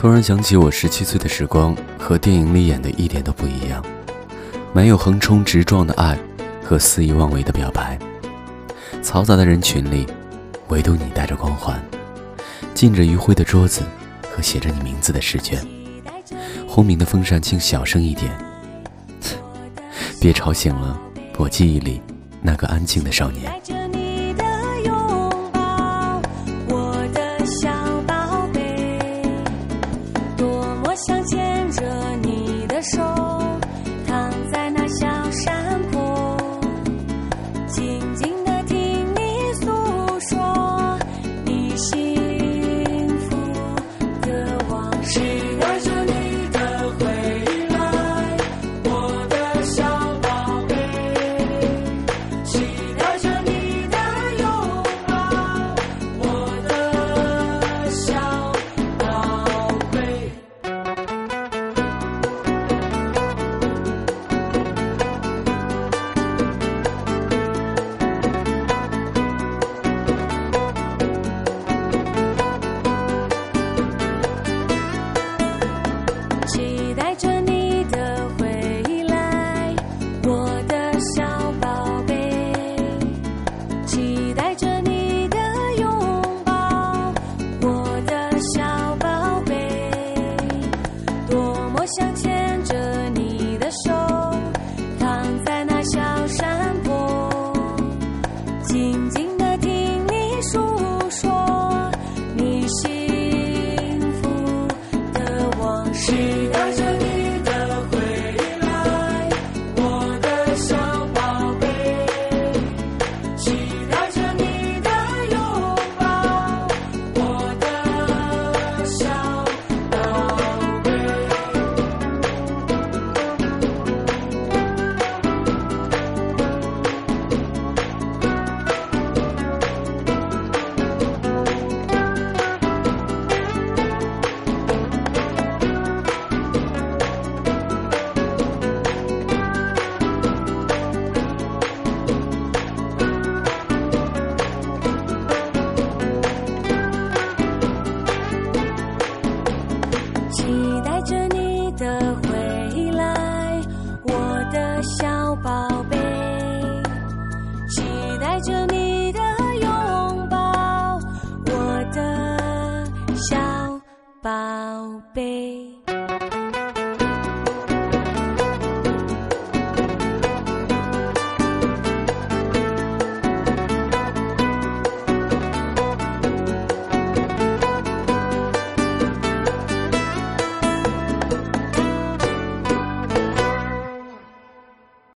突然想起我十七岁的时光，和电影里演的一点都不一样，没有横冲直撞的爱和肆意妄为的表白，嘈杂的人群里，唯独你带着光环，浸着余晖的桌子和写着你名字的试卷，轰鸣的风扇请小声一点，别吵醒了我记忆里那个安静的少年。静静的听你诉说你幸福的往事。的回来我的小宝贝期待着你的拥抱我的小宝贝。